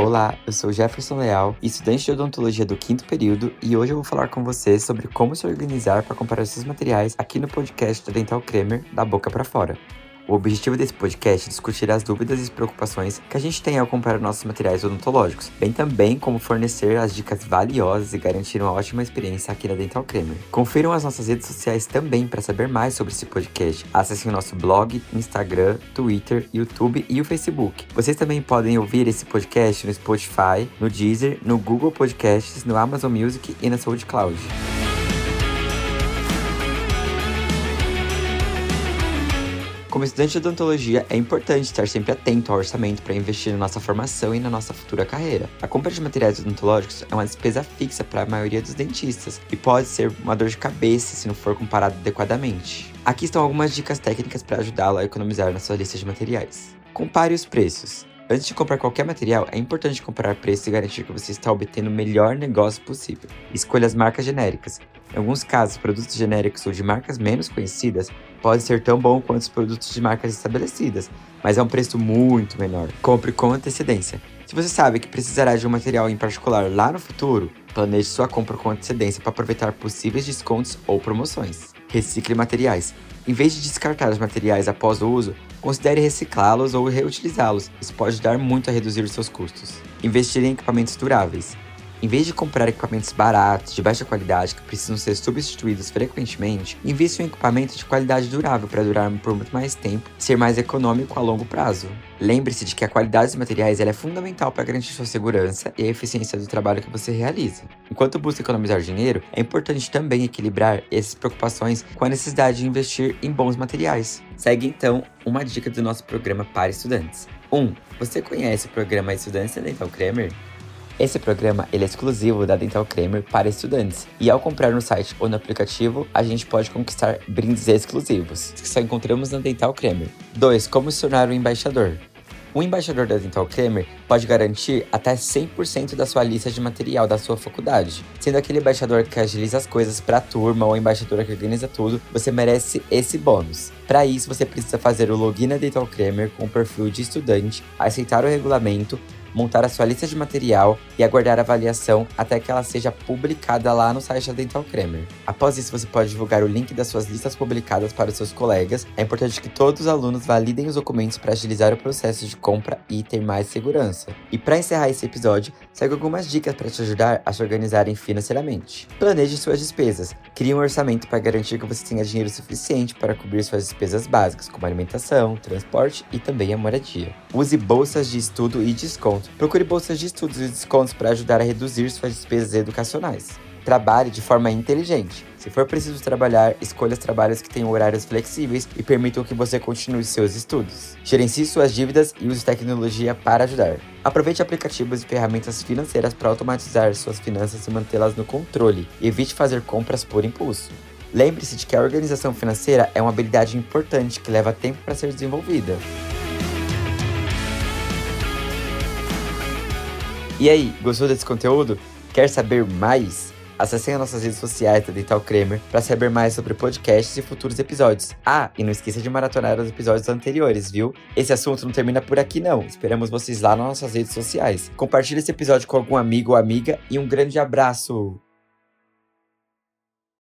Olá, eu sou Jefferson Leal, estudante de odontologia do quinto período, e hoje eu vou falar com você sobre como se organizar para comprar seus materiais aqui no podcast da Dental Kramer, da boca para fora. O objetivo desse podcast é discutir as dúvidas e preocupações que a gente tem ao comprar nossos materiais odontológicos, bem também como fornecer as dicas valiosas e garantir uma ótima experiência aqui na Dental Kramer. Confiram as nossas redes sociais também para saber mais sobre esse podcast. Acessem o nosso blog, Instagram, Twitter, YouTube e o Facebook. Vocês também podem ouvir esse podcast no Spotify, no Deezer, no Google Podcasts, no Amazon Music e na SoundCloud. Como estudante de odontologia, é importante estar sempre atento ao orçamento para investir na nossa formação e na nossa futura carreira. A compra de materiais odontológicos é uma despesa fixa para a maioria dos dentistas e pode ser uma dor de cabeça se não for comparado adequadamente. Aqui estão algumas dicas técnicas para ajudá-lo a economizar na sua lista de materiais. Compare os preços. Antes de comprar qualquer material, é importante comparar preços e garantir que você está obtendo o melhor negócio possível. Escolha as marcas genéricas. Em alguns casos, produtos genéricos ou de marcas menos conhecidas podem ser tão bom quanto os produtos de marcas estabelecidas, mas é um preço muito menor. Compre com antecedência. Se você sabe que precisará de um material em particular lá no futuro, planeje sua compra com antecedência para aproveitar possíveis descontos ou promoções. Recicle materiais. Em vez de descartar os materiais após o uso, considere reciclá-los ou reutilizá-los. Isso pode ajudar muito a reduzir os seus custos. Investir em equipamentos duráveis. Em vez de comprar equipamentos baratos, de baixa qualidade, que precisam ser substituídos frequentemente, invista em um equipamento de qualidade durável para durar por muito mais tempo e ser mais econômico a longo prazo. Lembre-se de que a qualidade dos materiais é fundamental para garantir sua segurança e a eficiência do trabalho que você realiza. Enquanto busca economizar dinheiro, é importante também equilibrar essas preocupações com a necessidade de investir em bons materiais. Segue então uma dica do nosso programa para estudantes. 1. Um, você conhece o programa Estudantes Dental Kramer? Esse programa ele é exclusivo da Dental Kramer para estudantes. E ao comprar no site ou no aplicativo, a gente pode conquistar brindes exclusivos, que só encontramos na Dental Kramer. 2. Como se tornar um embaixador. O embaixador da Dental Kramer pode garantir até 100% da sua lista de material da sua faculdade. Sendo aquele embaixador que agiliza as coisas para a turma ou embaixadora que organiza tudo, você merece esse bônus. Para isso, você precisa fazer o login na Dental Kramer com o perfil de estudante, aceitar o regulamento, montar a sua lista de material e aguardar a avaliação até que ela seja publicada lá no site da Dental Kramer. Após isso, você pode divulgar o link das suas listas publicadas para os seus colegas. É importante que todos os alunos validem os documentos para agilizar o processo de compra e ter mais segurança. E para encerrar esse episódio, segue algumas dicas para te ajudar a se organizarem financeiramente. Planeje suas despesas. Crie um orçamento para garantir que você tenha dinheiro suficiente para cobrir suas despesas básicas, como alimentação, transporte e também a moradia. Use bolsas de estudo e desconto desconto. Procure bolsas de estudos e descontos para ajudar a reduzir suas despesas educacionais. Trabalhe de forma inteligente. Se for preciso trabalhar, escolha os trabalhos que tenham horários flexíveis e permitam que você continue seus estudos. Gerencie suas dívidas e use tecnologia para ajudar. Aproveite aplicativos e ferramentas financeiras para automatizar suas finanças e mantê-las no controle. Evite fazer compras por impulso. Lembre-se de que a organização financeira é uma habilidade importante que leva tempo para ser desenvolvida. E aí, gostou desse conteúdo? Quer saber mais? Acesse as nossas redes sociais da Dental Kramer para saber mais sobre podcasts e futuros episódios. Ah, e não esqueça de maratonar os episódios anteriores, viu? Esse assunto não termina por aqui não. Esperamos vocês lá nas nossas redes sociais. Compartilhe esse episódio com algum amigo ou amiga e um grande abraço.